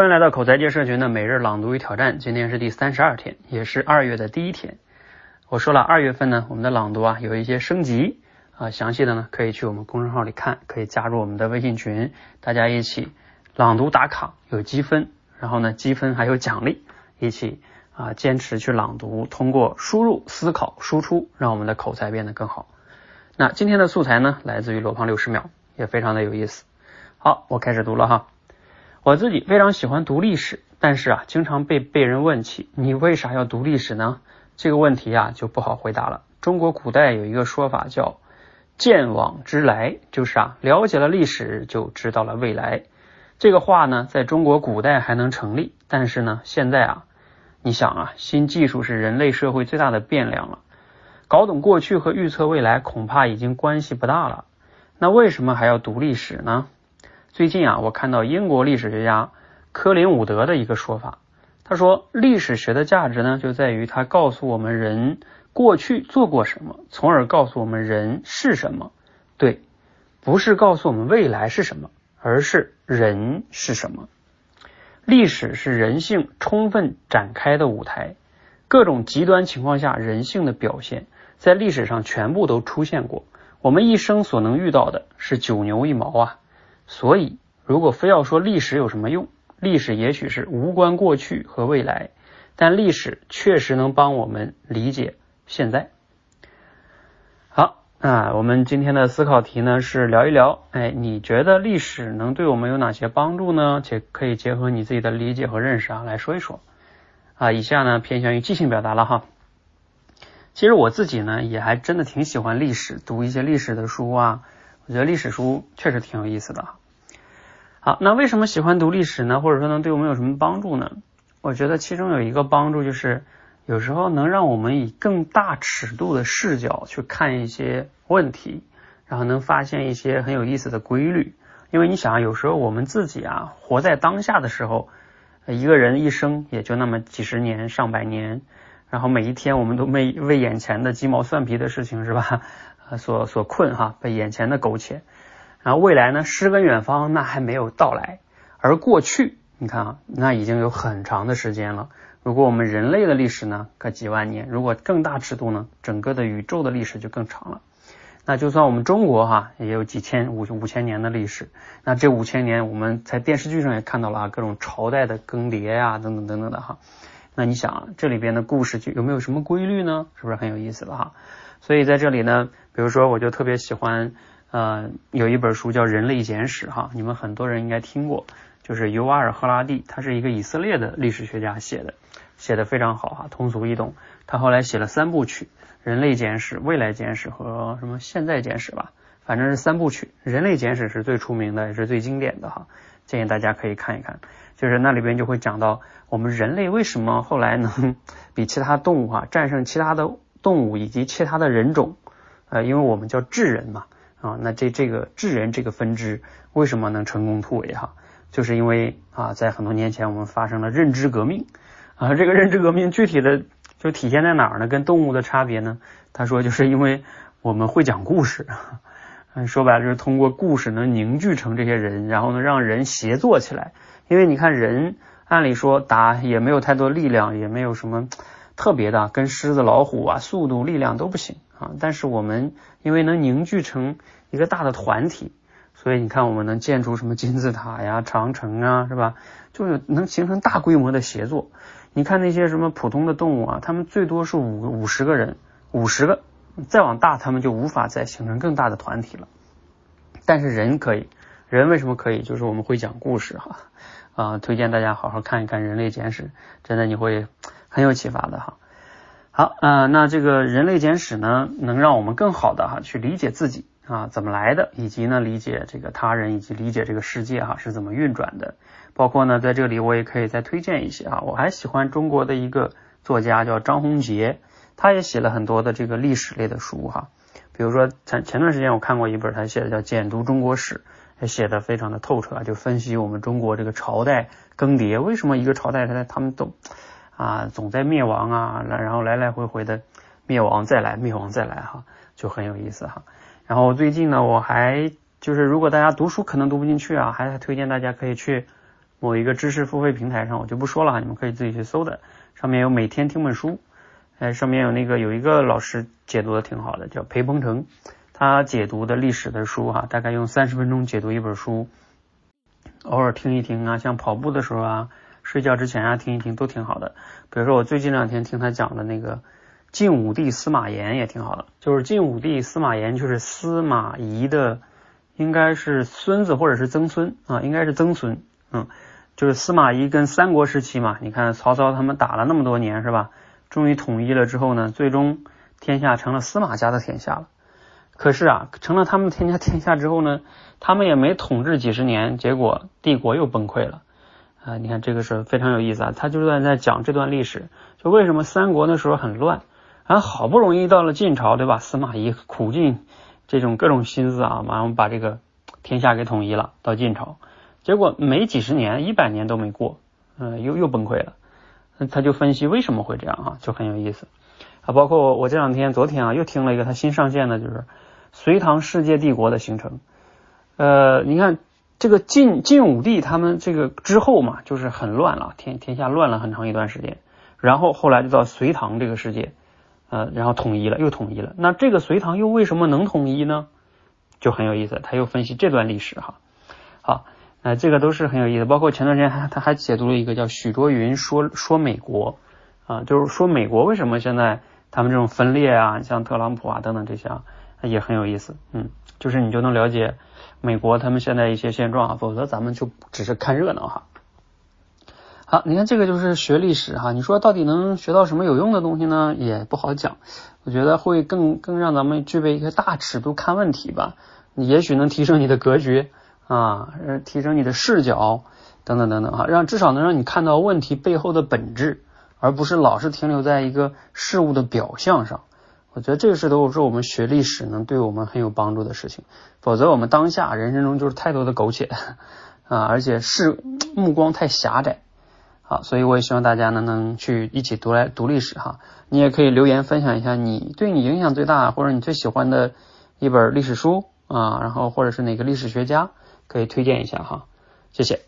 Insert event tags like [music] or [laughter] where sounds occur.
欢迎来到口才界社群的每日朗读与挑战，今天是第三十二天，也是二月的第一天。我说了，二月份呢，我们的朗读啊有一些升级啊，详细的呢可以去我们公众号里看，可以加入我们的微信群，大家一起朗读打卡，有积分，然后呢积分还有奖励，一起啊坚持去朗读，通过输入、思考、输出，让我们的口才变得更好。那今天的素材呢，来自于罗胖六十秒，也非常的有意思。好，我开始读了哈。我自己非常喜欢读历史，但是啊，经常被被人问起，你为啥要读历史呢？这个问题啊就不好回答了。中国古代有一个说法叫“见往知来”，就是啊，了解了历史就知道了未来。这个话呢，在中国古代还能成立，但是呢，现在啊，你想啊，新技术是人类社会最大的变量了，搞懂过去和预测未来恐怕已经关系不大了。那为什么还要读历史呢？最近啊，我看到英国历史学家科林伍德的一个说法，他说历史学的价值呢，就在于它告诉我们人过去做过什么，从而告诉我们人是什么。对，不是告诉我们未来是什么，而是人是什么。历史是人性充分展开的舞台，各种极端情况下人性的表现，在历史上全部都出现过。我们一生所能遇到的是九牛一毛啊。所以，如果非要说历史有什么用，历史也许是无关过去和未来，但历史确实能帮我们理解现在。好啊，我们今天的思考题呢是聊一聊，哎，你觉得历史能对我们有哪些帮助呢？且可以结合你自己的理解和认识啊来说一说。啊，以下呢偏向于即兴表达了哈。其实我自己呢也还真的挺喜欢历史，读一些历史的书啊，我觉得历史书确实挺有意思的。好，那为什么喜欢读历史呢？或者说能对我们有什么帮助呢？我觉得其中有一个帮助就是，有时候能让我们以更大尺度的视角去看一些问题，然后能发现一些很有意思的规律。因为你想，有时候我们自己啊，活在当下的时候，一个人一生也就那么几十年、上百年，然后每一天我们都为为眼前的鸡毛蒜皮的事情是吧，[laughs] 所所困哈，被眼前的苟且。然后未来呢，诗跟远方那还没有到来，而过去你看啊，那已经有很长的时间了。如果我们人类的历史呢，可几万年；如果更大尺度呢，整个的宇宙的历史就更长了。那就算我们中国哈，也有几千五五千年的历史。那这五千年，我们在电视剧上也看到了啊，各种朝代的更迭呀，等等等等的哈。那你想这里边的故事就有没有什么规律呢？是不是很有意思的哈？所以在这里呢，比如说我就特别喜欢。呃，有一本书叫《人类简史》哈，你们很多人应该听过，就是尤瓦尔·赫拉蒂，他是一个以色列的历史学家写的，写的非常好哈，通俗易懂。他后来写了三部曲，《人类简史》、《未来简史》和什么《现在简史》吧，反正是三部曲，《人类简史》是最出名的，也是最经典的哈，建议大家可以看一看。就是那里边就会讲到我们人类为什么后来能 [laughs] 比其他动物哈战胜其他的动物以及其他的人种，呃，因为我们叫智人嘛。啊，那这这个智人这个分支为什么能成功突围哈？就是因为啊，在很多年前我们发生了认知革命啊，这个认知革命具体的就体现在哪儿呢？跟动物的差别呢？他说就是因为我们会讲故事，嗯，说白了就是通过故事能凝聚成这些人，然后呢让人协作起来。因为你看人按理说打也没有太多力量，也没有什么特别的，跟狮子老虎啊速度力量都不行。啊！但是我们因为能凝聚成一个大的团体，所以你看我们能建出什么金字塔呀、长城啊，是吧？就是能形成大规模的协作。你看那些什么普通的动物啊，他们最多是五五十个人，五十个，再往大他们就无法再形成更大的团体了。但是人可以，人为什么可以？就是我们会讲故事哈啊！推荐大家好好看一看《人类简史》，真的你会很有启发的哈。好啊，那这个人类简史呢，能让我们更好的哈去理解自己啊怎么来的，以及呢理解这个他人，以及理解这个世界哈是怎么运转的。包括呢在这里我也可以再推荐一些啊，我还喜欢中国的一个作家叫张宏杰，他也写了很多的这个历史类的书哈。比如说前前段时间我看过一本他写的叫《简读中国史》，也写的非常的透彻，就分析我们中国这个朝代更迭，为什么一个朝代他他们都。啊，总在灭亡啊，然后来来回回的灭亡再来，灭亡再来哈，就很有意思哈。然后最近呢，我还就是如果大家读书可能读不进去啊，还推荐大家可以去某一个知识付费平台上，我就不说了哈，你们可以自己去搜的。上面有每天听本书，哎，上面有那个有一个老师解读的挺好的，叫裴鹏程，他解读的历史的书哈，大概用三十分钟解读一本书，偶尔听一听啊，像跑步的时候啊，睡觉之前啊听一听都挺好的。比如说我最近两天听他讲的那个。晋武帝司马炎也挺好的，就是晋武帝司马炎就是司马懿的，应该是孙子或者是曾孙啊，应该是曾孙，嗯，就是司马懿跟三国时期嘛，你看曹操他们打了那么多年是吧？终于统一了之后呢，最终天下成了司马家的天下了。可是啊，成了他们天下天下之后呢，他们也没统治几十年，结果帝国又崩溃了。啊，你看这个是非常有意思啊，他就在在讲这段历史，就为什么三国那时候很乱。然后好不容易到了晋朝，对吧？司马懿苦尽这种各种心思啊，马上把这个天下给统一了。到晋朝，结果没几十年，一百年都没过，嗯，又又崩溃了。他就分析为什么会这样啊，就很有意思啊。包括我这两天，昨天啊，又听了一个他新上线的，就是隋唐世界帝国的形成。呃，你看这个晋晋武帝他们这个之后嘛，就是很乱了，天天下乱了很长一段时间。然后后来就到隋唐这个世界。呃，然后统一了，又统一了。那这个隋唐又为什么能统一呢？就很有意思。他又分析这段历史哈。好，那这个都是很有意思。包括前段时间他他还解读了一个叫许卓云说说美国啊，就是说美国为什么现在他们这种分裂啊，像特朗普啊等等这些啊，也很有意思。嗯，就是你就能了解美国他们现在一些现状啊，否则咱们就只是看热闹哈。好，你看这个就是学历史哈，你说到底能学到什么有用的东西呢？也不好讲。我觉得会更更让咱们具备一个大尺度看问题吧。你也许能提升你的格局啊，提升你的视角等等等等哈，让至少能让你看到问题背后的本质，而不是老是停留在一个事物的表象上。我觉得这个是都是我们学历史能对我们很有帮助的事情。否则我们当下人生中就是太多的苟且 [laughs] 啊，而且是目光太狭窄。好，所以我也希望大家呢能去一起读来读历史哈。你也可以留言分享一下你对你影响最大或者你最喜欢的一本历史书啊，然后或者是哪个历史学家可以推荐一下哈。谢谢。